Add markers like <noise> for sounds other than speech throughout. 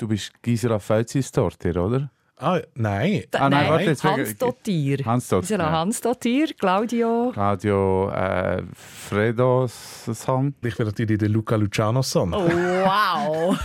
Du bist Gisela Feuzis Torte, oder? Ah, nein. Ah, nein, warte, jetzt Hans Dottir. Hans Dottir. Ja. Hans Dottir, Claudio. Claudio äh, Fredo Song. Ich bin natürlich der Luca Luciano Song. Oh, wow.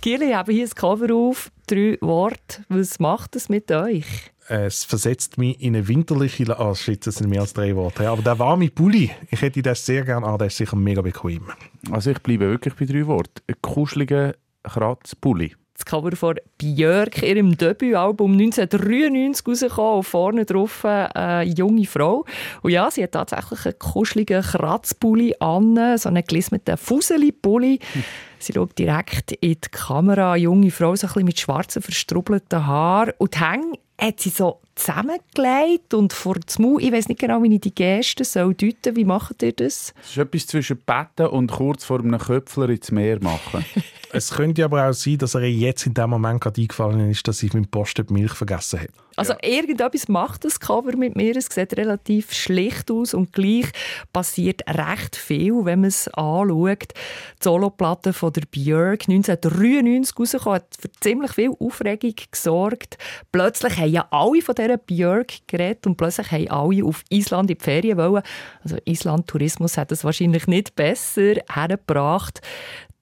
Gili, ich habe hier ein Cover auf. Drei Worte. Was macht es mit euch? Es versetzt mich in eine winterliche... Ah, shit, das sind mehr als drei Worte. Aber der warme Pulli, ich hätte das sehr gerne an. Der ist sicher mega bequem. Also ich bleibe wirklich bei drei Worten. Ein kuscheliger Kratzpulli das Cover von Björk, ihrem Debütalbum 1993 rausgekommen. Vorne drauf äh, eine junge Frau. Und ja, sie hat tatsächlich einen kuscheligen Kratzpulli an, so einen gelismeten Fuseli-Pulli. Hm. <laughs> Sie schaut direkt in die Kamera, eine junge Frau, so ein bisschen mit schwarzen, verstrubbelten Haaren. Und die Hänge hat sie so zusammengelegt und vor dem Mund, ich weiß nicht genau, wie ich die Geste soll deuten. Wie macht ihr das? Das ist etwas zwischen Betten und kurz vor einem Köpfler ins Meer machen. <laughs> es könnte aber auch sein, dass er jetzt in dem Moment gerade eingefallen ist, dass ich mit dem Posten die Milch vergessen habe. Also ja. irgendetwas macht das Cover mit mir. Es sieht relativ schlicht aus und gleich passiert recht viel, wenn man es anschaut. Die Soloplatte von der Björk 1993 rausgekommen, hat für ziemlich viel Aufregung gesorgt. Plötzlich haben ja alle von dieser Björk geredet und plötzlich haben alle auf Island in die Ferien wollen. Also Island-Tourismus hat es wahrscheinlich nicht besser hergebracht.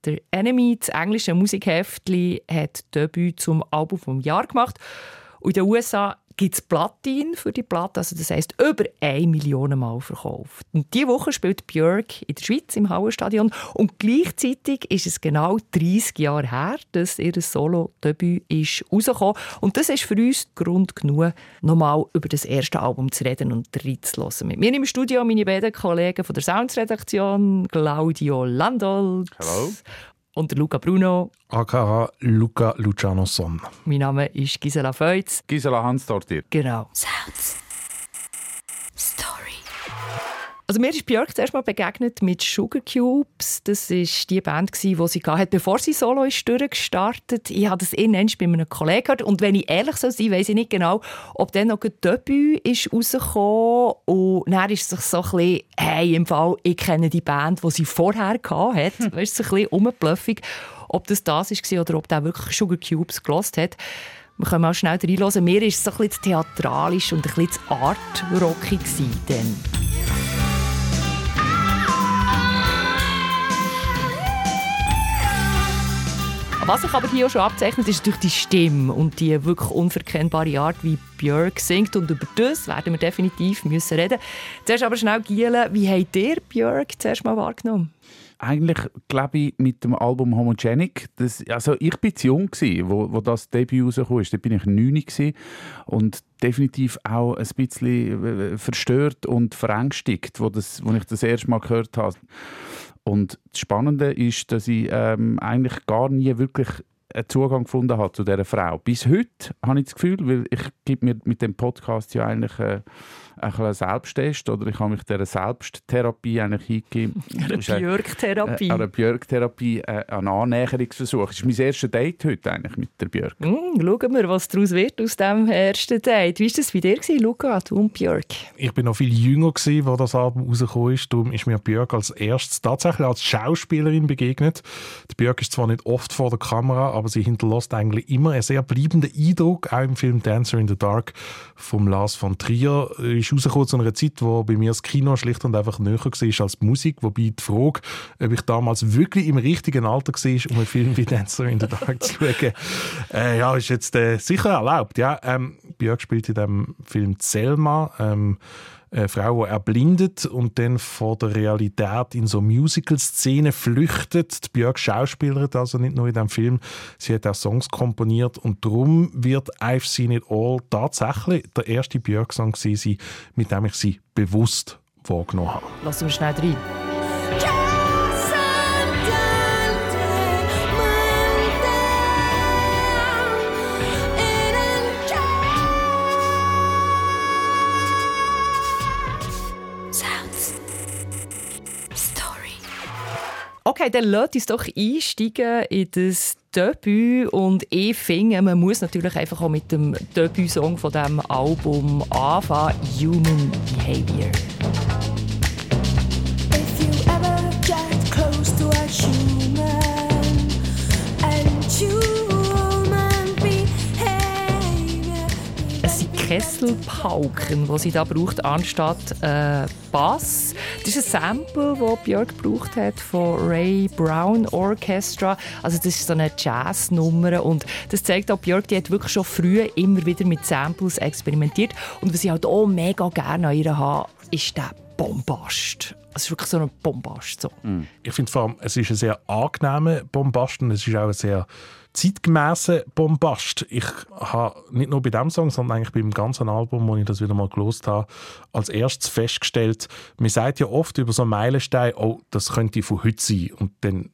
Der Enemy, das englische Musikheftli, hat Debüt zum Album vom Jahr gemacht. Und in den USA gibt es Platin für die Platte, also das heisst über 1 Million Mal verkauft. Und diese Woche spielt Björk in der Schweiz im Hauenstadion und gleichzeitig ist es genau 30 Jahre her, dass ihr Solo-Debüt ist rausgekommen. Und das ist für uns Grund genug, nochmal über das erste Album zu reden und reinzulassen. Mit mir im Studio meine beiden Kollegen von der Soundsredaktion, Claudio Landolt Hallo und Luca Bruno. AKA Luca Luciano Son. Mein Name ist Gisela Feutz. Gisela Hansdortir. Genau. Sounds. Also mir ist Björk zuerst mal begegnet mit Sugar Cubes. Das war die Band, die sie hatte, bevor sie solo ist durchgestartet. Ich habe das innen bei einem Kollegen gehört. Und wenn ich ehrlich sein soll, weiß ich nicht genau, ob dann noch ein Debüt ist rausgekommen Und dann ist es so ein bisschen, hey, im Fall, ich kenne die Band, die sie vorher hatte. Hm. Du, so ein bisschen umgeblüffig, ob das das war oder ob der wirklich Sugar Cubes gelost hat. Wir können mal schnell reinhören. Mir war es so ein bisschen theatralisch und ein bisschen artrockig dann. Was sich aber hier auch schon abzeichnet, ist durch die Stimme und die wirklich unverkennbare Art, wie Björk singt. Und über das werden wir definitiv müssen reden. Zuerst aber schnell, Giele, wie habt ihr Björk zuerst mal wahrgenommen? Eigentlich glaube ich mit dem Album Homogenic. Das, also ich war zu jung gewesen, wo, wo das Debüt rauskam. Da bin ich neun und definitiv auch ein bisschen äh, verstört und verängstigt, wo, wo ich das erste Mal gehört habe. Und das Spannende ist, dass ich ähm, eigentlich gar nie wirklich einen Zugang gefunden habe zu dieser Frau. Bis heute habe ich das Gefühl, weil ich gebe mir mit dem Podcast ja eigentlich äh, ein Selbsttest oder ich habe mich dieser Selbsttherapie eigentlich hingegeben. <laughs> Eine Björk-Therapie. Äh, eine Björk-Therapie, äh, ein Annäherungsversuch. Das ist mein erstes Date heute eigentlich mit der Björk. Mm, schauen wir, was daraus wird aus diesem ersten Date. Wie war das bei dir, gewesen, Luca, du und Björk? Ich bin noch viel jünger, gewesen, als das Album rausgekommen ist. Darum ist mir Björk als erstes tatsächlich als Schauspielerin begegnet. Die Björk ist zwar nicht oft vor der Kamera, aber sie hinterlässt eigentlich immer einen sehr bleibenden Eindruck. Auch im Film Dancer in the Dark von Lars von Trier ist rausgekommen zu einer Zeit, wo bei mir das Kino schlicht und einfach näher war als die Musik. Wobei die Frage, ob ich damals wirklich im richtigen Alter war, um einen Film wie Dancer in the Dark zu schauen, <laughs> äh, ja, ist jetzt äh, sicher erlaubt. Ja. Ähm, Björk spielt in dem Film Selma. Ähm, eine Frau, die erblindet und dann vor der Realität in so Musical-Szenen flüchtet. Die Björk schauspielert also nicht nur in diesem Film, sie hat auch Songs komponiert und darum wird I've Seen It All tatsächlich der erste Björk-Song sein, mit dem ich sie bewusst wahrgenommen habe. Lass uns schnell rein. Okay, dann lasst uns doch einsteigen in das Debüt. Und ich finde, man muss natürlich einfach auch mit dem Debüt-Song von diesem Album anfangen: Human Behavior. Kesselpauken, die sie da braucht, anstatt äh, Bass. Das ist ein Sample, das Björk gebraucht hat von Ray Brown Orchestra. Also das ist so eine Jazznummer und das zeigt auch, Björk die hat wirklich schon früh immer wieder mit Samples experimentiert und was ich halt auch mega gerne an ihr habe, ist der Bombast. Es ist wirklich so ein Bombast. So. Mm. Ich finde vor allem, es ist ein sehr angenehmer Bombast und es ist auch ein sehr zeitgemäßer Bombast. Ich habe nicht nur bei diesem Song, sondern eigentlich beim ganzen Album, wo ich das wieder mal gelost habe, als erstes festgestellt, man sagt ja oft über so einen Meilenstein, oh, das könnte von heute sein. Und dann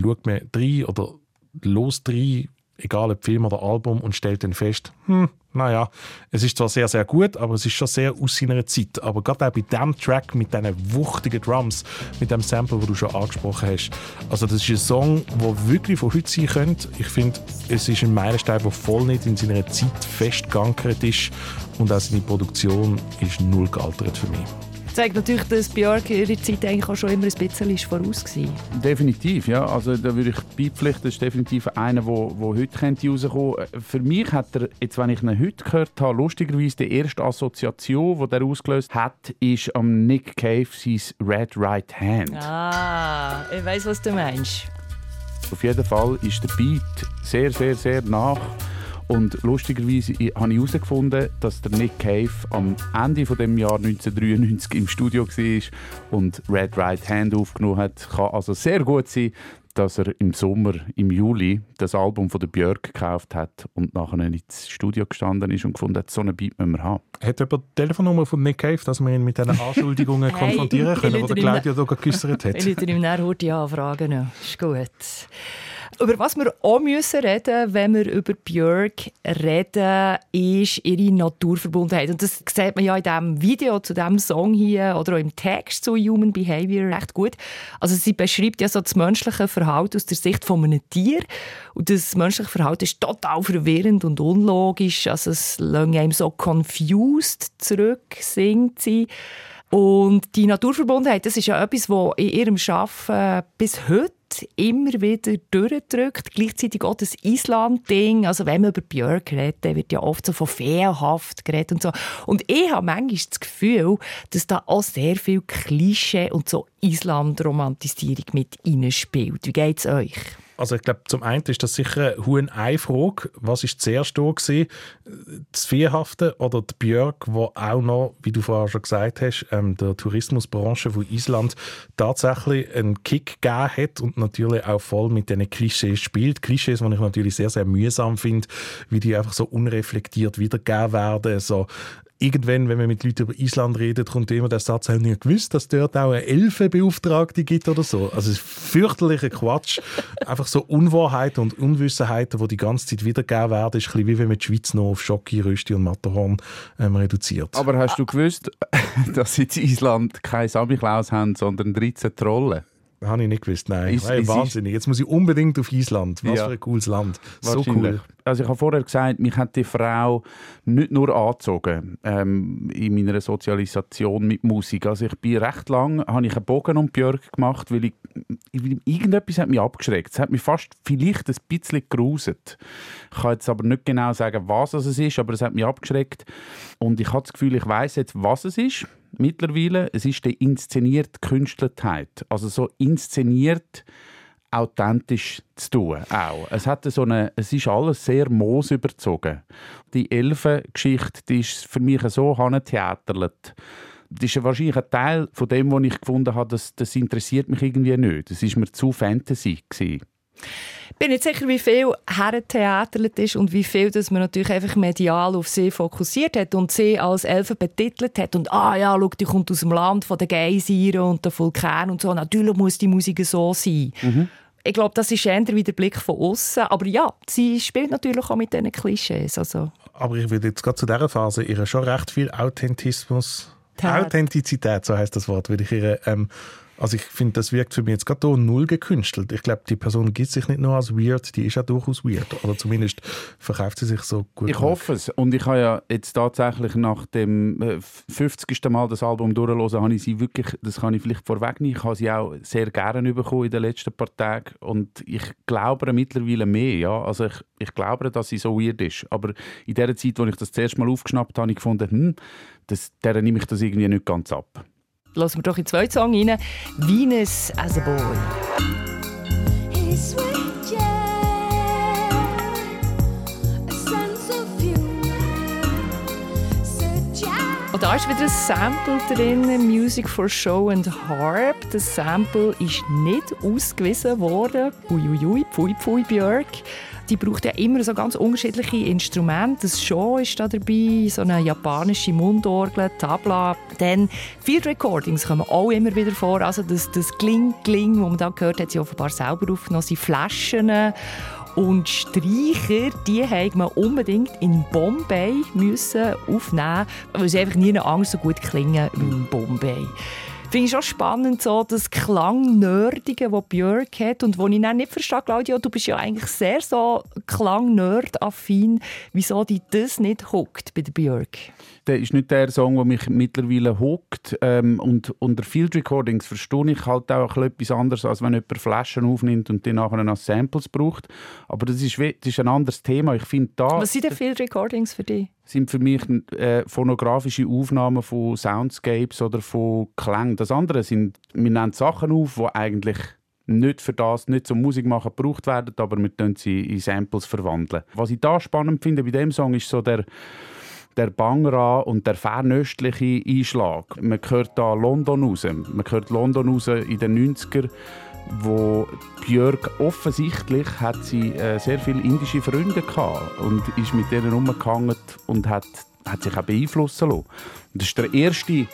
schaut man drei oder los drei egal ob Film oder Album, und stellt dann fest, hm, naja, es ist zwar sehr, sehr gut, aber es ist schon sehr aus seiner Zeit. Aber gerade auch bei diesem Track mit diesen wuchtigen Drums, mit dem Sample, das du schon angesprochen hast, also das ist ein Song, der wirklich von heute sein könnte. Ich finde, es ist ein Meilenstein, der voll nicht in seiner Zeit festgeankert ist und auch seine Produktion ist null gealtert für mich zeigt natürlich, dass Björk ihre Zeit eigentlich auch schon immer ein bisschen voraus war. Definitiv, ja. Also da würde ich beipflichten, das ist definitiv einer, der wo, wo heute könnte rauskommen könnte. Für mich hat er, jetzt wenn ich ihn heute gehört habe, lustigerweise die erste Assoziation, die er ausgelöst hat, ist am Nick Cave sein Red Right Hand. Ah, ich weiß, was du meinst. Auf jeden Fall ist der Beat sehr, sehr, sehr nach und lustigerweise habe ich herausgefunden, dass der Nick Cave am Ende von dem Jahr 1993 im Studio war und Red Right Hand aufgenommen hat. Kann also sehr gut sein, dass er im Sommer, im Juli, das Album von der Björk gekauft hat und nachher ins Studio gestanden ist und gefunden hat, so eine Beat müssen wir haben. Hat jemand die Telefonnummer von Nick Cave, dass wir ihn mit diesen <laughs> Anschuldigungen hey, konfrontieren können, die Claudia hier geäussert <laughs> hat? Ich würde ihm nachher heute anfragen. Ist gut. Über was wir auch müssen reden wenn wir über Björk reden, ist ihre Naturverbundenheit. Und das sieht man ja in diesem Video zu diesem Song hier oder auch im Text zu Human Behavior recht gut. Also sie beschreibt ja so das menschliche Verhalten aus der Sicht von einem Tier. Und das menschliche Verhalten ist total verwirrend und unlogisch. Also es lässt einem so confused zurück, singt sie. Und die Naturverbundenheit, das ist ja etwas, das in ihrem Arbeiten bis heute immer wieder durchdrückt. Gleichzeitig auch das Island-Ding. Also wenn man über Björk redet, wird ja oft so von feenhaft geredet und so. Und ich habe manchmal das Gefühl, dass da auch sehr viel Klischee und so Island-Romantisierung mit reinspielt. Wie geht es euch? Also ich glaube, zum einen ist das sicher eine Frage. Was ist zuerst da gewesen? Das Viehhafte oder die Björk, wo auch noch, wie du vorher schon gesagt hast, ähm, der Tourismusbranche von Island tatsächlich einen Kick gegeben hat und natürlich auch voll mit diesen Klischees spielt. Klischees, die ich natürlich sehr, sehr mühsam finde, wie die einfach so unreflektiert wiedergegeben werden. So irgendwann, wenn man mit Leuten über Island redet, kommt immer der Satz, haben nicht gewusst, dass es dort auch eine Elfenbeauftragte gibt oder so. Also es ist fürchterlicher Quatsch. <laughs> Einfach so Unwahrheiten und Unwissenheiten, die die ganze Zeit wiedergegeben werden, ist ein bisschen wie wenn man die Schweiz noch auf Schocki, Rösti und Matterhorn ähm, reduziert. Aber hast du gewusst, <laughs> dass in Island keine Samichlaus haben, sondern 13 Trollen? Habe ich nicht gewusst, nein. Ist, hey, wahnsinnig. Jetzt muss ich unbedingt auf Island. Was ja. für ein cooles Land. So cool. Also ich habe vorher gesagt, mich hat die Frau nicht nur angezogen ähm, in meiner Sozialisation mit Musik. Also ich bin recht lang, habe ich einen Bogen um Björk gemacht, weil ich, irgendetwas hat mich abgeschreckt. Es hat mich fast vielleicht ein bisschen geruset. Ich kann jetzt aber nicht genau sagen, was es ist, aber es hat mich abgeschreckt. Und ich habe das Gefühl, ich weiß jetzt, was es ist mittlerweile. Es ist die inszenierte Künstlerheit. Also so inszeniert authentisch zu tun. Auch. Es, hat so eine, es ist alles sehr moosüberzogen. Die Elfengeschichte die ist für mich so theaterlet. Das ist wahrscheinlich ein Teil von dem, was ich gefunden habe, das, das interessiert mich irgendwie nicht. Das ist mir zu Fantasy gewesen. Ich bin nicht sicher, wie viel hertheaterlet ist und wie viel dass man natürlich einfach medial auf sie fokussiert hat und sie als Elfe betitelt hat. Und ah ja, schau, die kommt aus dem Land von den Geysiren und der Vulkan und so. Natürlich muss die Musik so sein. Mhm. Ich glaube, das ist eher wie der Blick von außen. Aber ja, sie spielt natürlich auch mit diesen Klischees. Also. Aber ich würde jetzt gerade zu dieser Phase ihr schon recht viel Authentismus, Authentizität, so heißt das Wort, würde ich ihr ähm, Also ich finde, das wirkt für mich jetzt gerade null gekünstelt. Ich glaube, die Person gibt sich nicht nur als weird, die ist ja durchaus weird. Oder zumindest verkauft sie sich so gut. Ich hoffe es. Und ich habe ja jetzt tatsächlich nach dem 50. Äh, Mal das Album durchgelesen, habe ich sie wirklich, das kann ich vielleicht vorwegnehmen, ich habe sie auch sehr gerne bekommen in den letzten paar Tagen. Und ich glaube mittlerweile mehr. Ja? Also ich, ich glaube, dass sie so weird ist. Aber in der Zeit, als ich das zuerst mal aufgeschnappt habe, habe ich gefunden, hm, das, der nehme ich das irgendwie nicht ganz ab. Lassen wir doch in zwei Song rein. Venus as a Boy. Da ist wieder ein Sample drin, Music for Show and Harp. Das Sample ist nicht ausgewiesen worden. Uiuiui, pfui pfui Björk. Die braucht ja immer so ganz unterschiedliche Instrumente. Das Show ist da dabei, so eine japanische Mundorgel, Tabla. Dann Field Recordings kommen auch immer wieder vor. Also das, das Kling, Kling, das man da gehört hat, sie offenbar selber aufgenommen. Sie Flaschen und Streicher, die musste man unbedingt in Bombay müssen aufnehmen, weil sie einfach nie Angst so gut klingen wie in Bombay finde ich auch spannend, so das Klang-Nerdige, das Björk hat und wo ich dann nicht verstehe, Claudia, du bist ja eigentlich sehr so Klang-Nerd-affin, wieso dich das nicht hockt bei der Björk? Der ist nicht der Song, der mich mittlerweile hockt. Ähm, und unter Field Recordings verstehe ich halt auch etwas anderes, als wenn jemand Flaschen aufnimmt und die nachher als Samples braucht. Aber das ist, das ist ein anderes Thema. Ich finde da... Was sind denn Field Recordings für dich? sind für mich äh, phonografische Aufnahmen von Soundscapes oder von Klängen. Das andere sind, wir nehmen Sachen auf, die eigentlich nicht für das, nicht zum Musikmachen gebraucht werden, aber wir können sie in Samples verwandeln. Was ich da spannend finde bei dem Song ist so der der Bangra und der fernöstliche Einschlag. Man hört da London raus. Man hört London raus in den 90er wo Björk offensichtlich hat sie äh, sehr viele indische Freunde gehabt und ist mit denen umgehangen und hat, hat sich auch beeinflussen lassen. Das ist der erste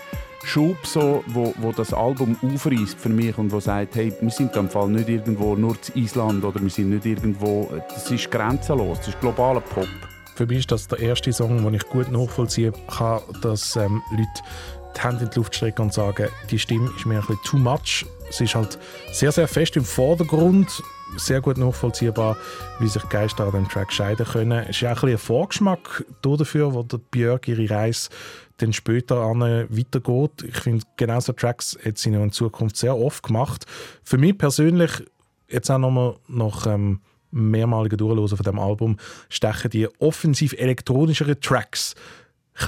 Schub, so, wo, wo das Album aufreißt für mich und wo sagt, hey, wir sind im Fall nicht irgendwo nur zu Island oder wir sind nicht irgendwo, das ist grenzenlos, das ist globaler Pop. Für mich ist das der erste Song, den ich gut nachvollziehen kann, dass ähm, Leute die Hände in die Luft strecken und sagen, die Stimme ist mir ein bisschen too much. Sie ist halt sehr, sehr fest im Vordergrund, sehr gut nachvollziehbar, wie sich Geister an dem Track scheiden können. Es ist auch ein, ein Vorgeschmack dafür, wo der Björk ihre Reise dann später an weitergeht. Ich finde, genau so Tracks hat sie in Zukunft sehr oft gemacht. Für mich persönlich, jetzt auch nochmal nach ähm, mehrmaligen Durchlosen von dem Album stechen die offensiv elektronischeren Tracks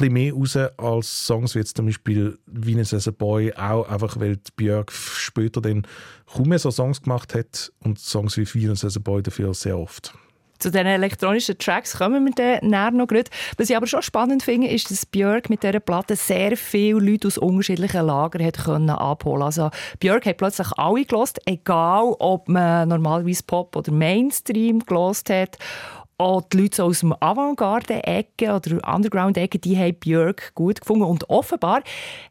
ein mehr raus als Songs wie jetzt zum Beispiel Venus as a Boy, auch einfach weil Björk später dann kaum mehr so Songs gemacht hat und Songs wie Venus as a Boy dafür sehr oft. Zu diesen elektronischen Tracks kommen wir dann näher noch nicht. Was ich aber schon spannend finde, ist, dass Björk mit dieser Platte sehr viele Leute aus unterschiedlichen Lagern hat können abholen Also Björk hat plötzlich alle gelost, egal ob man normalerweise Pop oder Mainstream gelost hat auch die Leute aus dem Avantgarde-Ecke oder Underground-Ecke, die haben Björk gut gefunden. Und offenbar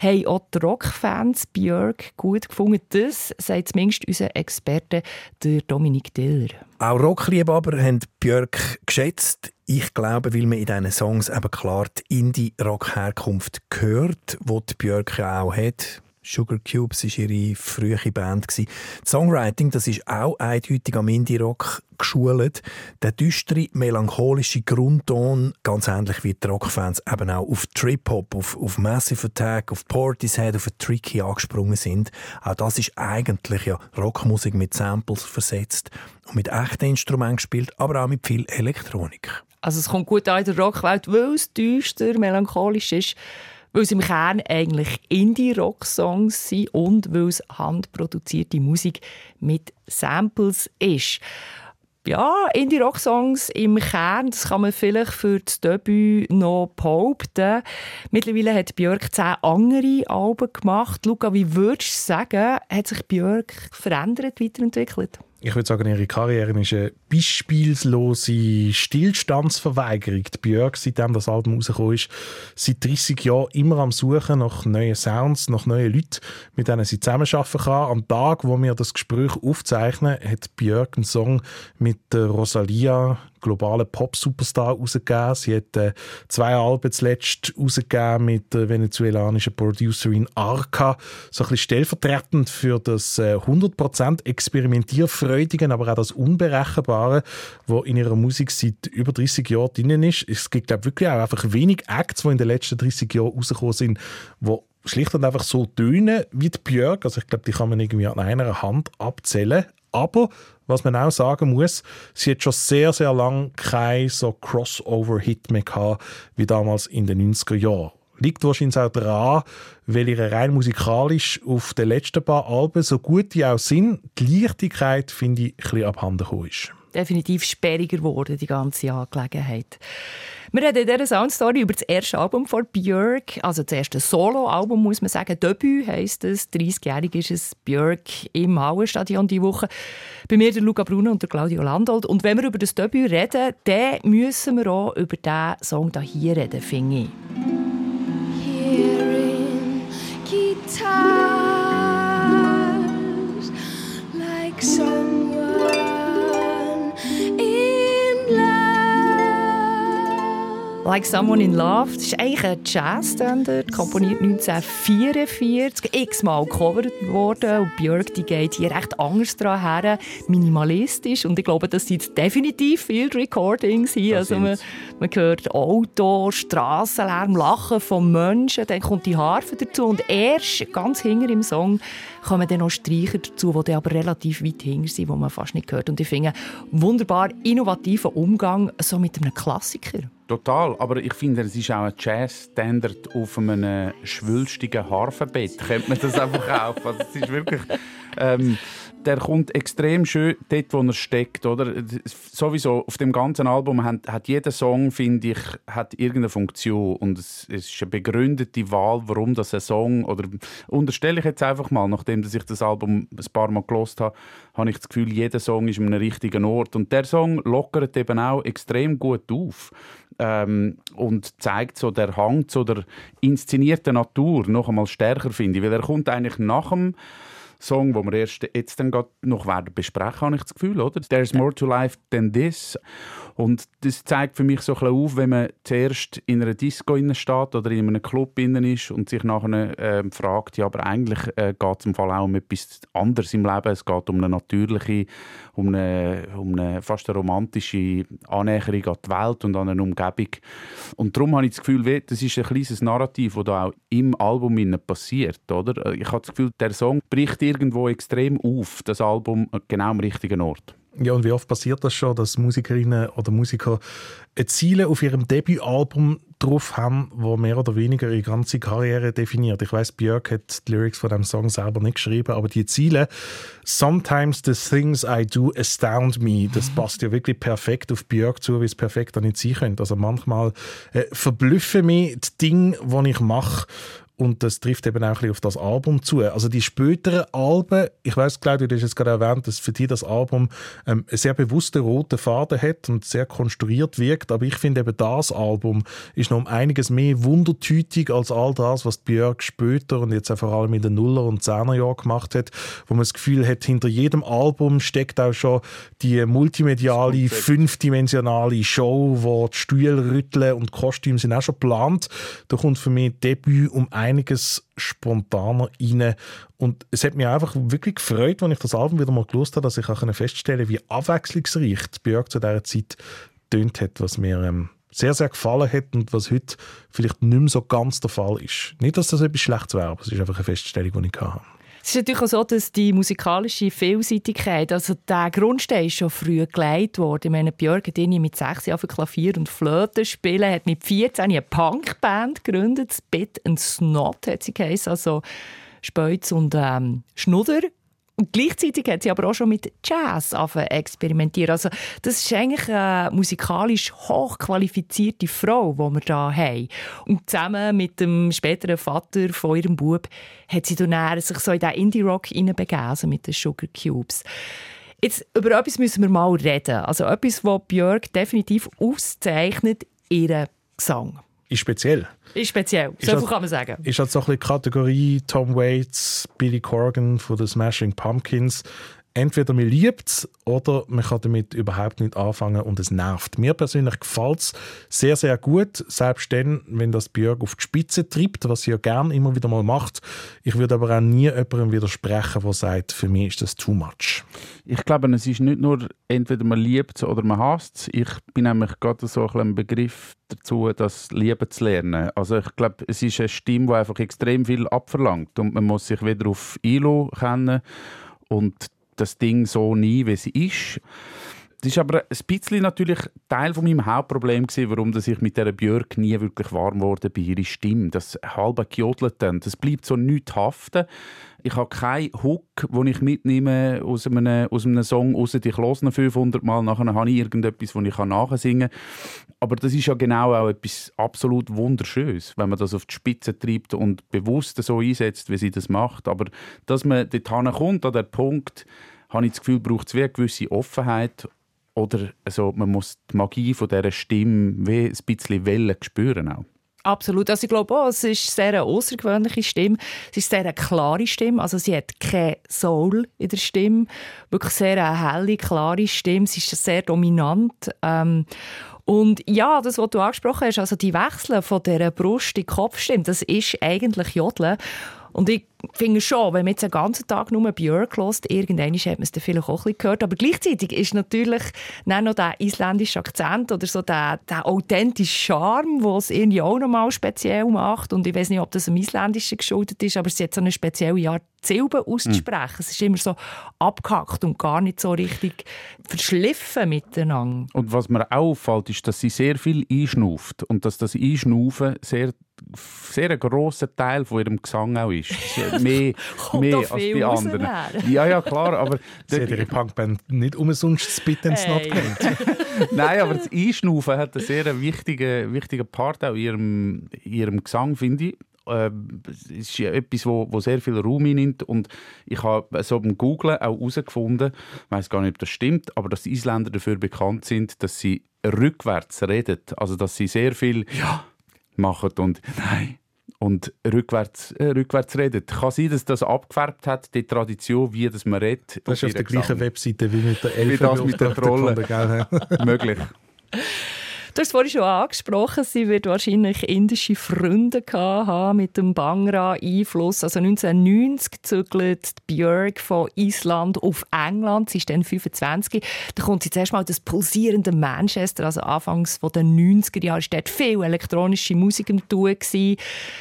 haben auch die Rockfans Björk gut gefunden. Das sagt zumindest unser Experte, der Dominik Diller. Auch Rockliebhaber haben Björk geschätzt. Ich glaube, weil man in diesen Songs eben klar die Indie-Rock-Herkunft gehört, die, die Björk auch hat. Sugar Cubes war ihre frühe Band. Das Songwriting das ist auch eindeutig am Indie-Rock geschult. Der düstere, melancholische Grundton, ganz ähnlich wie die Rockfans eben auch auf Trip-Hop, auf, auf Massive Attack, auf Portishead, auf Tricky angesprungen sind. Auch das ist eigentlich ja Rockmusik mit Samples versetzt und mit echten Instrumenten gespielt, aber auch mit viel Elektronik. Also es kommt gut an in der Rockwelt, weil es düster, melancholisch ist weil es im Kern eigentlich Indie-Rock-Songs sind und weil es handproduzierte Musik mit Samples ist. Ja, Indie-Rock-Songs im Kern, das kann man vielleicht für das Debüt noch behaupten. Mittlerweile hat Björk zehn andere Alben gemacht. Luca, wie würdest du sagen, hat sich Björk verändert, weiterentwickelt? Ich würde sagen, ihre Karriere ist beispiellose Stillstandsverweigerung. Die Björk, seitdem das Album rausgekommen ist, seit 30 Jahren immer am Suchen nach neuen Sounds, nach neuen Leuten, mit denen sie zusammenarbeiten kann. Am Tag, wo wir das Gespräch aufzeichnen, hat Björk einen Song mit Rosalia globalen Pop-Superstar rausgegeben. Sie hat äh, zwei Alben zuletzt rausgegeben mit der venezuelanischen Producerin Arca. So ein bisschen stellvertretend für das äh, 100% experimentierfreudige, aber auch das Unberechenbare, wo in ihrer Musik seit über 30 Jahren drin ist. Es gibt, glaube wirklich auch einfach wenig Acts, die in den letzten 30 Jahren rausgekommen sind, die schlicht und einfach so tönen wie die Björk. Also ich glaube, die kann man irgendwie an einer Hand abzählen. Aber was man auch sagen muss, sie hat schon sehr, sehr lange kein so Crossover-Hit mehr gehabt, wie damals in den 90er Jahren. Liegt wahrscheinlich auch daran, weil ihre rein musikalisch auf den letzten paar Alben, so gut die auch sind, die Leichtigkeit, finde ich, ein bisschen abhanden ist. Definitiv sperriger geworden, die ganze Angelegenheit. Wir reden in dieser Soundstory über das erste Album von Björk, also das erste Solo-Album, muss man sagen. Debüt heisst es. 30-jährig ist es Björk im Hallenstadion diese Woche. Bei mir der Luca Bruno und der Claudio Landolt. Und wenn wir über das Debüt reden, dann müssen wir auch über diesen Song hier reden, finde ich. Hearing guitars Like Someone in Love, das ist eigentlich ein Jazzstandard, komponiert 1944, x-mal gecovert worden. Und Björk die geht hier recht anders dran her, minimalistisch. Und ich glaube, das sind definitiv Field Recordings hier, also man, man hört Auto, Strassenlärm, Lachen von Menschen, dann kommt die Harfe dazu. Und erst ganz hinter im Song kommen dann noch Streicher dazu, die aber relativ weit hinter sind, die man fast nicht hört. Und ich finde, wunderbar innovativer Umgang so mit einem Klassiker. Total, aber ich finde, es ist auch ein Jazz-Standard auf einem schwülstigen Harfenbett. Könnte man das einfach <laughs> kaufen? Also, es ist wirklich... Ähm, der kommt extrem schön dort, wo er steckt, oder? Sowieso auf dem ganzen Album hat, hat jeder Song, finde ich, hat irgendeine Funktion und es, es, ist eine begründete Wahl, warum das ein Song oder unterstelle ich jetzt einfach mal, nachdem dass ich das Album ein paar Mal gelost habe, habe ich das Gefühl, jeder Song ist an einem richtigen Ort und der Song lockert eben auch extrem gut auf ähm, und zeigt so der Hang zu der inszenierten Natur noch einmal stärker, finde ich, weil er kommt eigentlich nach dem Song, den wir erst jetzt dann noch werden besprechen, habe ich das Gefühl, oder? There's more to life than this. Und das zeigt für mich so ein bisschen auf, wenn man zuerst in einer Disco steht oder in einem Club innen ist und sich nachher äh, fragt, ja, aber eigentlich äh, geht es im Fall auch um etwas anderes im Leben. Es geht um eine natürliche, um eine, um eine fast eine romantische Annäherung an die Welt und an eine Umgebung. Und darum habe ich das Gefühl, das ist ein kleines Narrativ, das da auch im Album passiert, oder? Ich habe das Gefühl, der Song bricht irgendwo extrem auf, das Album genau am richtigen Ort. Ja, und wie oft passiert das schon, dass Musikerinnen oder Musiker Ziele auf ihrem Debütalbum drauf haben, wo mehr oder weniger ihre ganze Karriere definiert. Ich weiß, Björk hat die Lyrics von dem Song selber nicht geschrieben, aber die Ziele Sometimes the things I do astound me. Das passt ja wirklich perfekt auf Björk zu, wie es perfekt an nicht sein könnte. Also manchmal äh, verblüffe mich die Dinge, die ich mache und das trifft eben auch ein bisschen auf das Album zu. Also die späteren Alben, ich weiß, Claudia, du hast jetzt gerade erwähnt, dass für dich das Album ähm, einen sehr bewussten roten Faden hat und sehr konstruiert wirkt, aber ich finde eben das Album ist noch um einiges mehr wundertütig als all das, was Björk später und jetzt auch vor allem in den Nuller- und Zehnerjahren gemacht hat, wo man das Gefühl hat, hinter jedem Album steckt auch schon die multimediale, fünfdimensionale Show, wo die Stühle rütteln und Kostüme sind auch schon geplant. Da kommt für mich Debüt um ein einiges spontaner rein. Und es hat mich einfach wirklich gefreut, als ich das Album wieder mal gelesen habe, dass ich auch feststellen wie abwechslungsreich Björk zu dieser Zeit tönt hat, was mir ähm, sehr, sehr gefallen hat und was heute vielleicht nicht mehr so ganz der Fall ist. Nicht, dass das etwas Schlechtes wäre, aber es ist einfach eine Feststellung, die ich hatte. Es ist natürlich auch so, dass die musikalische Vielseitigkeit, also der Grundstein ist schon früh gelegt worden. Ich meine, Björk hat mit sechs Jahren Klavier und Flöte spielen, hat mit 14 eine Punkband gegründet, Spit and Snot hat sie geheißen, also Speuz und ähm, Schnudder. Und gleichzeitig hat sie aber auch schon mit Jazz experimentiert. Also das ist eigentlich eine musikalisch hochqualifizierte Frau, die wir hier haben. Und zusammen mit dem späteren Vater von ihrem Bub hat sie dann sich so in den Indie-Rock hineinbegeben, also mit den Sugar Cubes. Jetzt, über etwas müssen wir mal reden. Also etwas, was Björk definitiv auszeichnet, ihren Gesang. Ist speziell. Ist speziell, so viel kann man sagen. Ist halt so ein bisschen Kategorie Tom Waits, Billy Corgan von den Smashing Pumpkins entweder man liebt es oder man kann damit überhaupt nicht anfangen und es nervt. Mir persönlich gefällt es sehr, sehr gut, selbst dann, wenn das Björk auf die Spitze treibt, was sie ja gern immer wieder mal macht. Ich würde aber auch nie jemandem widersprechen, der sagt, für mich ist das too much. Ich glaube, es ist nicht nur entweder man liebt es oder man hasst es. Ich bin nämlich gerade so ein Begriff dazu, das Lieben zu lernen. Also ich glaube, es ist eine Stimme, die einfach extrem viel abverlangt und man muss sich wieder auf ILO kennen und das Ding so nie, wie es ist. Das ist aber ein bisschen natürlich Teil von meinem Hauptproblem gewesen, warum ich mit der Björk nie wirklich warm wurde bei ihrer Stimme. Das halbe Gejodelte, das bleibt so nicht haften. Ich habe keinen Hook, den ich mitnehme aus einem, aus einem Song raus. Ich höre ihn 500 Mal, nachher habe ich irgendetwas, das ich nachsingen kann. Aber das ist ja genau auch etwas absolut Wunderschönes, wenn man das auf die Spitze treibt und bewusst so einsetzt, wie sie das macht. Aber dass man dort kommt, an den Punkt, habe ich das Gefühl, braucht es eine gewisse Offenheit oder also, man muss die Magie von dieser Stimme wie ein bisschen Wellen spüren auch. Absolut. Also ich glaube auch, es ist sehr eine außergewöhnliche Stimme. Es ist sehr eine klare Stimme. Also sie hat kein Soul in der Stimme. Wirklich sehr eine helle, klare Stimme. Sie ist sehr dominant. Ähm, und ja, das, was du angesprochen hast, also die Wechsel von der Brust in Kopfstimme, das ist eigentlich Jodeln. Und ich finde schon, wenn man jetzt den ganzen Tag nur Björk hört, irgendwann hat man es dann vielleicht auch ein bisschen gehört. Aber gleichzeitig ist natürlich nicht noch der isländische Akzent oder so der, der authentische Charme, der es irgendwie auch nochmal speziell macht. Und ich weiß nicht, ob das am Isländischen geschuldet ist, aber es hat so eine spezielle Art, Silben auszusprechen. Mhm. Es ist immer so abgehackt und gar nicht so richtig verschliffen miteinander. Und was mir auffällt, ist, dass sie sehr viel einschnauft und dass das Einschnaufen sehr sehr ein grosser Teil von ihrem Gesang auch ist. <laughs> Mehr, mehr als die anderen. Ja, ja, klar. Aber <laughs> Sie hat ihre Punkband nicht umsonst Spit and Snot genannt. <laughs> Nein, aber das Einschnaufen hat einen sehr wichtigen, wichtigen Part auch in ihrem, in ihrem Gesang, finde ich. Äh, es ist etwas, wo, wo sehr viel Raum nimmt und ich habe so beim Googlen auch herausgefunden, ich weiß gar nicht, ob das stimmt, aber dass die Isländer dafür bekannt sind, dass sie rückwärts reden, also dass sie sehr viel ja machen und nein und rückwärts, äh, rückwärts redet. Kann sein, dass das abgefärbt hat, die Tradition, wie das man redet. Das ist auf der gleichen Webseite wie mit der Elfe. Wie das mit der Trolle. <laughs> <laughs> Möglich. Du hast es vorhin schon angesprochen, sie wird wahrscheinlich indische Freunde haben mit dem Bangra-Einfluss. Also 1990 zügelt Björk von Island auf England. Sie ist dann 25. Da kommt sie zuerst mal das pulsierende Manchester, also anfangs der 90er Jahre. Dort viel elektronische Musik im Tun. Sie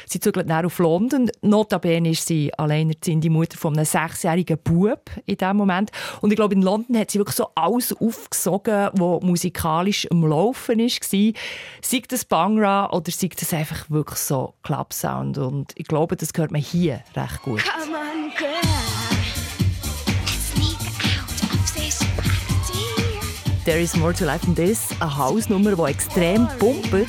zügelt dann auf London. Notabene ist sie alleinerziehende Mutter von einem sechsjährigen Bub in diesem Moment. Und ich glaube, in London hat sie wirklich so alles aufgesogen, was musikalisch am Laufen ist war. Sei das Bangra oder sei das einfach wirklich so Club-Sound. Und ich glaube, das hört man hier recht gut. Come on, girl. There is more to life than this. Eine Hausnummer, die extrem pumpt. Und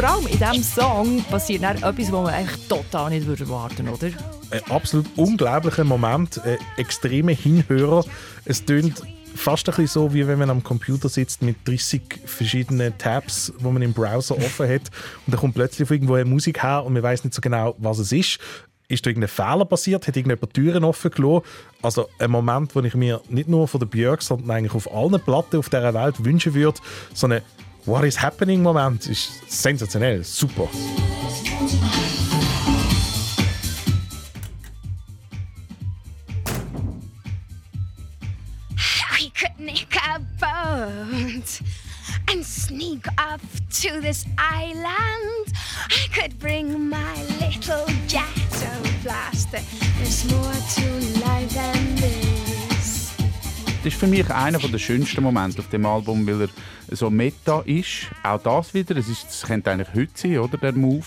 vor allem in diesem Song passiert dann etwas, was man eigentlich total nicht erwarten würde, oder? Ein absolut unglaublicher Moment, ein extremer Hinhörer. Es tönt fast ein bisschen so, wie wenn man am Computer sitzt mit 30 verschiedenen Tabs, wo man im Browser <laughs> offen hat und dann kommt plötzlich irgendwo eine Musik her und man weiß nicht so genau, was es ist. Ist da irgendein Fehler passiert? Hat irgendjemand Türen offen gelassen? Also ein Moment, den ich mir nicht nur von der Björk, sondern eigentlich auf allen Platten auf dieser Welt wünschen würde. So ein What is happening Moment ist sensationell, super. nick a boat and sneak off to this island. I could bring my little ghetto blaster. There's more to life than this. Das ist für mich einer der schönsten Momente auf dem Album, weil er so meta ist. Auch das wieder, es, ist, es könnte eigentlich heute sein, oder, der Move.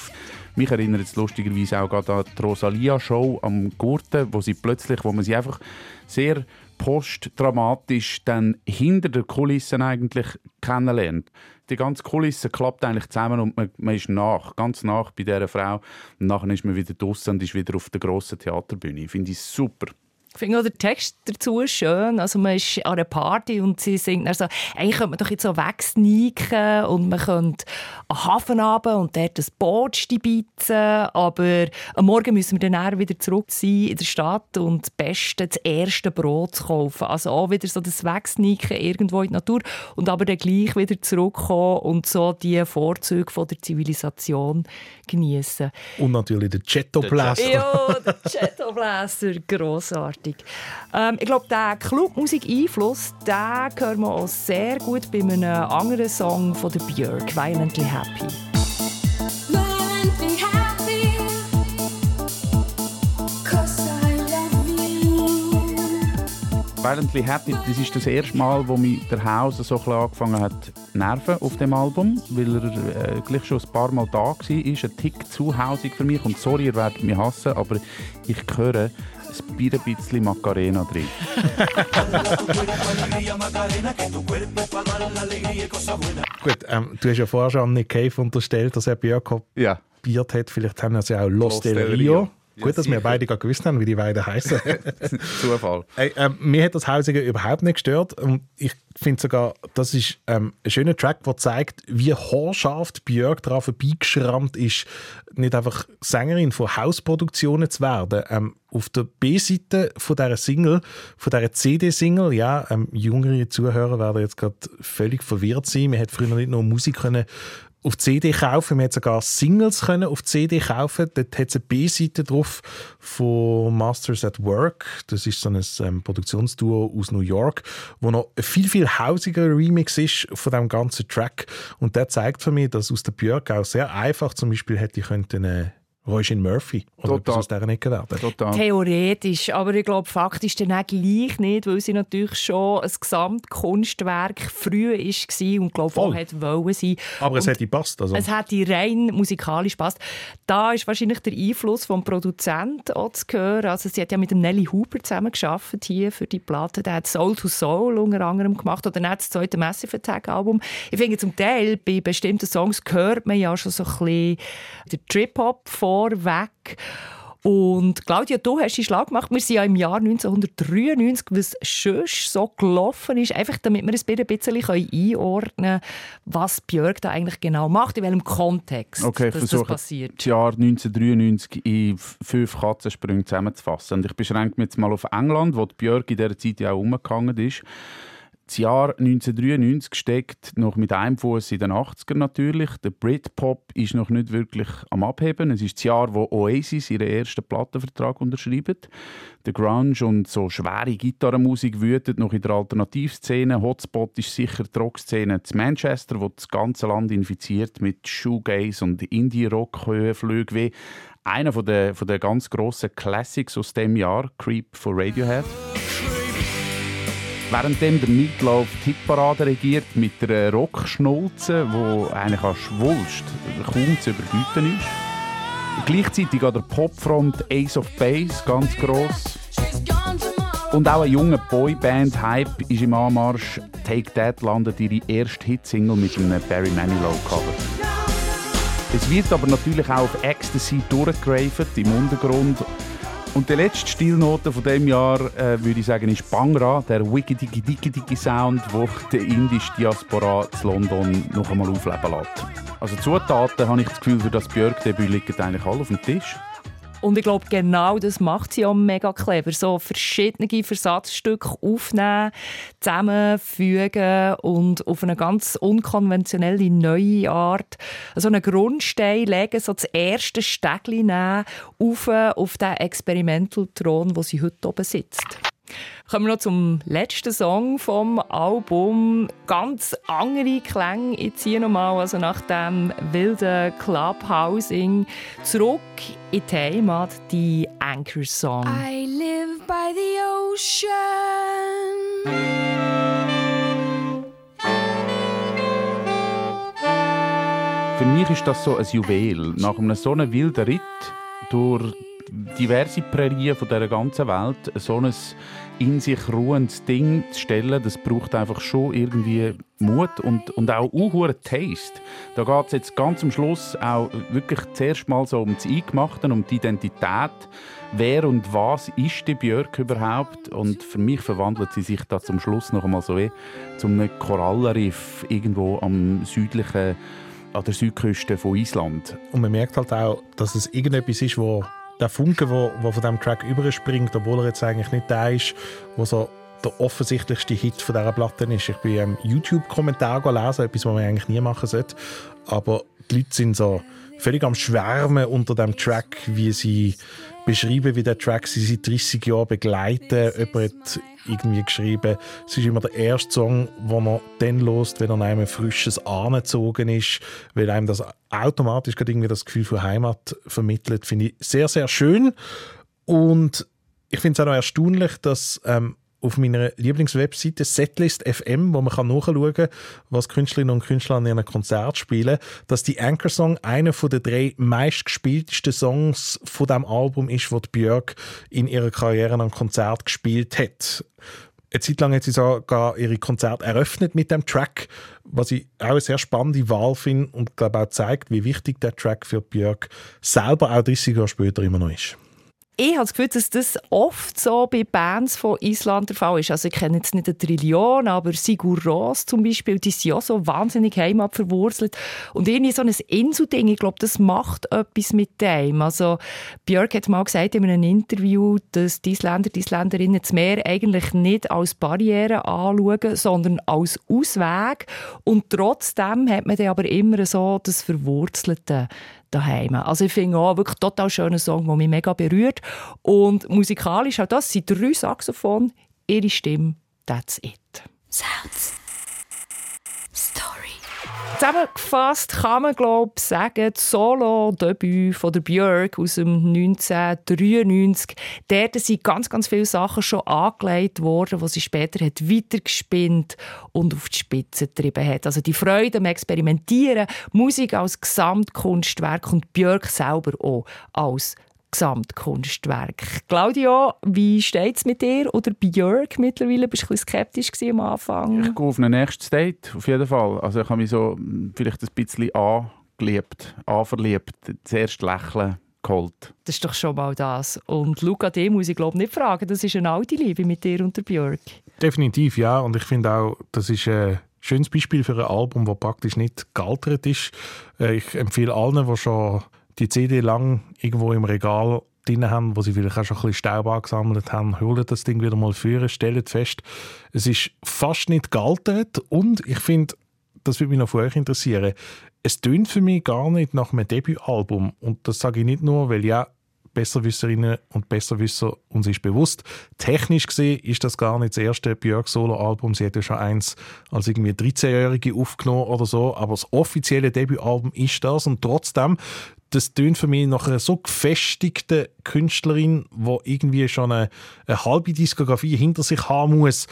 Mich erinnert es lustigerweise auch gerade an die Rosalia-Show am Gurten, wo sie plötzlich, wo man sie einfach sehr postdramatisch dann hinter den Kulissen eigentlich kennenlernt. Die ganze Kulisse klappt eigentlich zusammen und man, man ist nach, ganz nach bei dieser Frau. Und nachher ist man wieder draußen und ist wieder auf der grossen Theaterbühne. Finde ich super. Ich finde auch den Text dazu schön. Also man ist an einer Party und sie singt dann so, eigentlich könnte man doch jetzt so wegsneaken und man könnte an Hafen runter und dort ein Boot stibitzen, aber am Morgen müssen wir dann wieder zurück sein in der Stadt und das Beste, das erste Brot zu kaufen. Also auch wieder so das Wegsneaken irgendwo in die Natur und aber dann gleich wieder zurückkommen und so die Vorzüge von der Zivilisation genießen. Und natürlich der Chetto Blaster. Ja, der Chetto Blaster, grossartig grossartig. Ähm, ich glaube, der Clubmusik-Einfluss, den hören wir auch sehr gut bei einem anderen Song von der Björk, «Violently Happy». Violently Happy, das ist das erste Mal, wo mich der Haus so ein angefangen hat zu nerven auf dem Album, weil er äh, gleich schon ein paar Mal da war. Ist ein Tick zu hausig für mich und sorry, ihr werdet mich hassen, aber ich höre ein bisschen Macarena drin. <laughs> Gut, ähm, du hast ja vorher schon Nick Cave unterstellt, dass er Björk ja. kopiert hat. Vielleicht haben sie auch Los, Los del Rio. Rio. Gut, dass wir beide gar gewusst haben, wie die beiden heißen. <laughs> Zufall. Hey, ähm, mir hat das Hausige überhaupt nicht gestört. Und ich finde sogar, das ist ähm, ein schöner Track, der zeigt, wie haarscharf Björk daran vorbeigeschrammt ist, nicht einfach Sängerin von Hausproduktionen zu werden. Ähm, auf der B-Seite von dieser Single, von dieser CD-Single, ja, ähm, jüngere Zuhörer werden jetzt gerade völlig verwirrt sein. Man hat früher nicht nur Musik können auf CD kaufen. Man hat sogar Singles können auf CD kaufen. Dort hat es eine B-Seite drauf von Masters at Work. Das ist so ein ähm, Produktionsduo aus New York, wo noch ein viel, viel hausiger Remix ist von dem ganzen Track. Und der zeigt für mich, dass aus der Björk auch sehr einfach zum Beispiel hätte ich könnte Roisin Murphy oder Total. aus dieser Ecke werden. Total. Theoretisch, aber ich glaube faktisch dann auch gleich nicht, weil sie natürlich schon ein Gesamtkunstwerk früh war und glaube auch hat wollen sein. Aber und es hätte gepasst. Also. Es hätte rein musikalisch passt. Da ist wahrscheinlich der Einfluss vom Produzenten auch zu hören. Also sie hat ja mit dem Nelly Huber zusammen geschafft hier für die Platte. Der hat Soul to Soul unter anderem gemacht oder nicht das zweite Massive Attack Album. Ich finde zum Teil bei bestimmten Songs hört man ja schon so ein bisschen den Trip Hop von vorweg. Und Claudia, du hast den Schlag gemacht. Wir sind ja im Jahr 1993, was sonst so gelaufen ist, einfach damit wir es ein bisschen einordnen können, was Björk da eigentlich genau macht, in welchem Kontext okay, dass das passiert. das Jahr 1993 in fünf Katzensprüngen zusammenzufassen. Und ich beschränke mich jetzt mal auf England, wo Björk in dieser Zeit ja auch umgegangen ist. Das Jahr 1993 steckt noch mit einem Fuß in den 80er natürlich. Der Britpop ist noch nicht wirklich am Abheben. Es ist das Jahr, wo Oasis ihren ersten Plattenvertrag unterschreiben. Der Grunge und so schwere Gitarrenmusik wütet noch in der Alternativszene. Hotspot ist sicher die Rockszene zu Manchester, wo das ganze Land infiziert mit Shoegaze und Indie-Rock-Höhenflügen wie einer der, von der ganz grossen Classics aus dem Jahr, Creep von Radiohead. Währenddem der Meatloaf die Hitparade regiert mit einer Rockschnulze, die eigentlich als Schwulst kaum zu überbieten ist. Gleichzeitig an der Popfront Ace of Base ganz gross. Und auch ein junger Boyband-Hype ist im Anmarsch. Take That landet ihre erste Hitsingle mit einem Barry Manilow-Cover. Es wird aber natürlich auch auf Ecstasy durchgegravet im Untergrund und die letzte Stilnote von dem Jahr, äh, würde ich sagen, ist Bangra, der wickidigi digi Sound, der die indische Diaspora zu London noch einmal aufleben lässt. Also Zutaten, habe ich das Gefühl, für das Björk-Debüt liegen eigentlich alle auf dem Tisch. Und ich glaube, genau das macht sie auch mega clever. So verschiedene Versatzstücke aufnehmen, zusammenfügen und auf eine ganz unkonventionelle, neue Art so einen Grundstein legen, so das erste Stegli nehmen, auf, auf den Experimental-Thron, wo sie heute oben sitzt. Kommen wir noch zum letzten Song vom Album. Ganz andere Klänge jetzt hier nochmal, also nach dem wilden Clubhousing. Zurück in die Heimat, die Anchor Song. I live by the ocean. Für mich ist das so ein Juwel. Nach einem so einem wilden Ritt durch diverse Prärien von dieser ganzen Welt so ein in sich ruhendes Ding zu stellen, das braucht einfach schon irgendwie Mut und, und auch unhuren Taste. Da geht es jetzt ganz am Schluss auch wirklich zuerst mal so um das Eingemachte, um die Identität. Wer und was ist die Björk überhaupt? Und für mich verwandelt sie sich da zum Schluss noch einmal so wie zum Korallenriff irgendwo am südlichen an der Südküste von Island. Und man merkt halt auch, dass es irgendetwas ist, wo der Funke, der von diesem Track überspringt, obwohl er jetzt eigentlich nicht der ist, wo so der offensichtlichste Hit von dieser Platte ist. Ich bin im YouTube-Kommentar gelesen, etwas, was man eigentlich nie machen sollte. Aber die Leute sind so völlig am Schwärmen unter dem Track, wie sie beschreiben, wie der Track sie seit 30 Jahren begleiten. Jemand hat irgendwie geschrieben, es ist immer der erste Song, den man dann lost, wenn er einem frisches angezogen ist, weil einem das automatisch irgendwie das Gefühl von Heimat vermittelt. Finde ich sehr, sehr schön. Und ich finde es auch noch erstaunlich, dass ähm, auf meiner Lieblingswebseite Setlist FM, wo man nachschauen kann, was Künstlerinnen und Künstler an ihren Konzert spielen, dass die Anchor Song einer der drei meistgespieltesten Songs von dem Album ist, die Björk in ihrer Karriere an Konzert gespielt hat. Eine Zeit lang hat sie sogar ihre Konzerte eröffnet mit dem Track, was ich auch eine sehr spannende Wahl finde und glaube auch zeigt, wie wichtig der Track für Björk selber auch 30 Jahre später immer noch ist ich habe das Gefühl, dass das oft so bei Bands von Island der Fall ist. Also ich kenne jetzt nicht eine Trillion, aber Sigur Ros zum Beispiel, die sind ja so wahnsinnig heimat verwurzelt. Und irgendwie so ein Inselding, ich glaube, das macht etwas mit dem. Also Björk hat mal gesagt in einem Interview, dass die Isländer, die Isländerinnen das Meer eigentlich nicht als Barriere anschauen, sondern als Ausweg. Und trotzdem hat man dann aber immer so das Verwurzelte daheim. Also ich finde auch wirklich total schöner Song, der mich mega berührt. Und musikalisch auch das sind drei Saxophone, ihre Stimme, that's it. Sounds. Zusammengefasst kann man glaube ich sagen, das Solo-Debüt von der Björk aus dem 1993, dort sind ganz, ganz viele Sachen schon angelegt worden, die sie später hat weitergespinnt und auf die Spitze getrieben hat. Also die Freude am Experimentieren, Musik als Gesamtkunstwerk und Björk selber auch als Gesamtkunstwerk. Claudio, wie steht es mit dir oder Björk mittlerweile? Bist du ein bisschen skeptisch am Anfang? Ich gehe auf ein nächstes Date, auf jeden Fall. Also ich habe mich so hm, vielleicht ein bisschen angeliebt, anverliebt, zuerst lächeln geholt. Das ist doch schon mal das. Und Luca, D muss ich glaube nicht fragen, das ist eine alte Liebe mit dir und der Björk. Definitiv, ja. Und ich finde auch, das ist ein schönes Beispiel für ein Album, das praktisch nicht gealtert ist. Äh, ich empfehle allen, die schon die CD lang irgendwo im Regal drin haben, wo sie vielleicht auch schon ein bisschen Staub angesammelt haben, holen das Ding wieder mal führen, stellen fest, es ist fast nicht gealtert und ich finde, das würde mich noch von euch interessieren, es tönt für mich gar nicht nach einem Debütalbum und das sage ich nicht nur, weil ja Besserwisserinnen und Besserwisser uns ist bewusst. Technisch gesehen ist das gar nicht das erste Björk-Solo-Album. Sie hat ja schon eins als irgendwie 13-Jährige aufgenommen oder so, aber das offizielle Debütalbum ist das und trotzdem das tönt für mich nach einer so gefestigten Künstlerin, die irgendwie schon eine, eine, halbe Diskografie hinter sich haben muss,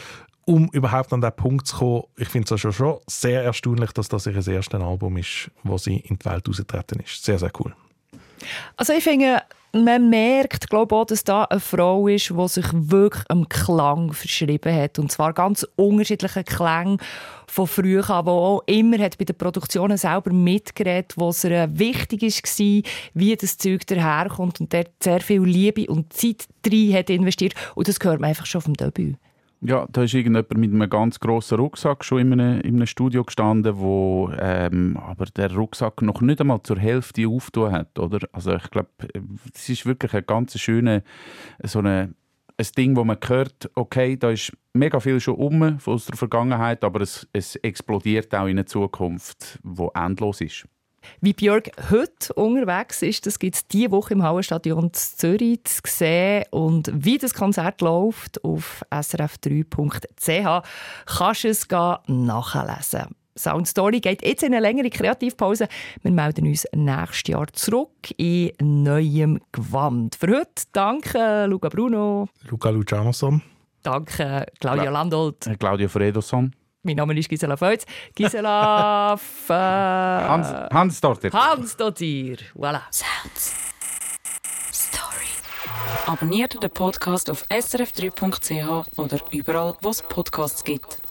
um überhaupt an den Punkt zu kommen. Ich finde es schon, schon sehr erstaunlich, dass das ihr erstes Album ist, wo sie in die Welt ausgetreten ist. Sehr, sehr cool. Also ich finde, man merkt, glaube auch, dass da eine Frau ist, die sich wirklich am Klang verschrieben hat. Und zwar ganz unterschiedliche Klänge von früher an, wo auch immer hat bei den Produktionen selber mitgeredet, wo es ihr wichtig war, wie das Zeug daherkommt und dort sehr viel Liebe und Zeit drin hat investiert. Und das gehört man einfach schon vom Debüt. Ja, da ist irgendjemand mit einem ganz grossen Rucksack schon in einem, in einem Studio gestanden, wo ähm, aber der Rucksack noch nicht einmal zur Hälfte aufgetan hat, oder? Also ich glaube, es ist wirklich ein ganz schönes so eine, ein Ding, wo man hört, okay, da ist mega viel schon um aus der Vergangenheit, aber es, es explodiert auch in eine Zukunft, wo endlos ist. Wie Björk heute unterwegs ist, das gibt es diese Woche im Hallenstadion Zürich zu sehen. Und wie das Konzert läuft, auf srf3.ch kannst du es nachlesen. Sound Story geht jetzt in eine längere Kreativpause. Wir melden uns nächstes Jahr zurück in neuem Gewand. Für heute danke Luca Bruno. Luca Lucianoson. Danke Claudia Cla Landolt. Claudia Fredoson. Mein Name ist Gisela Feutz. Gisela <laughs> F Hans, Hans Dortir. Hans Dortir. Voilà. Sounds. Story. Abonniert den Podcast auf srf3.ch oder überall, wo es Podcasts gibt.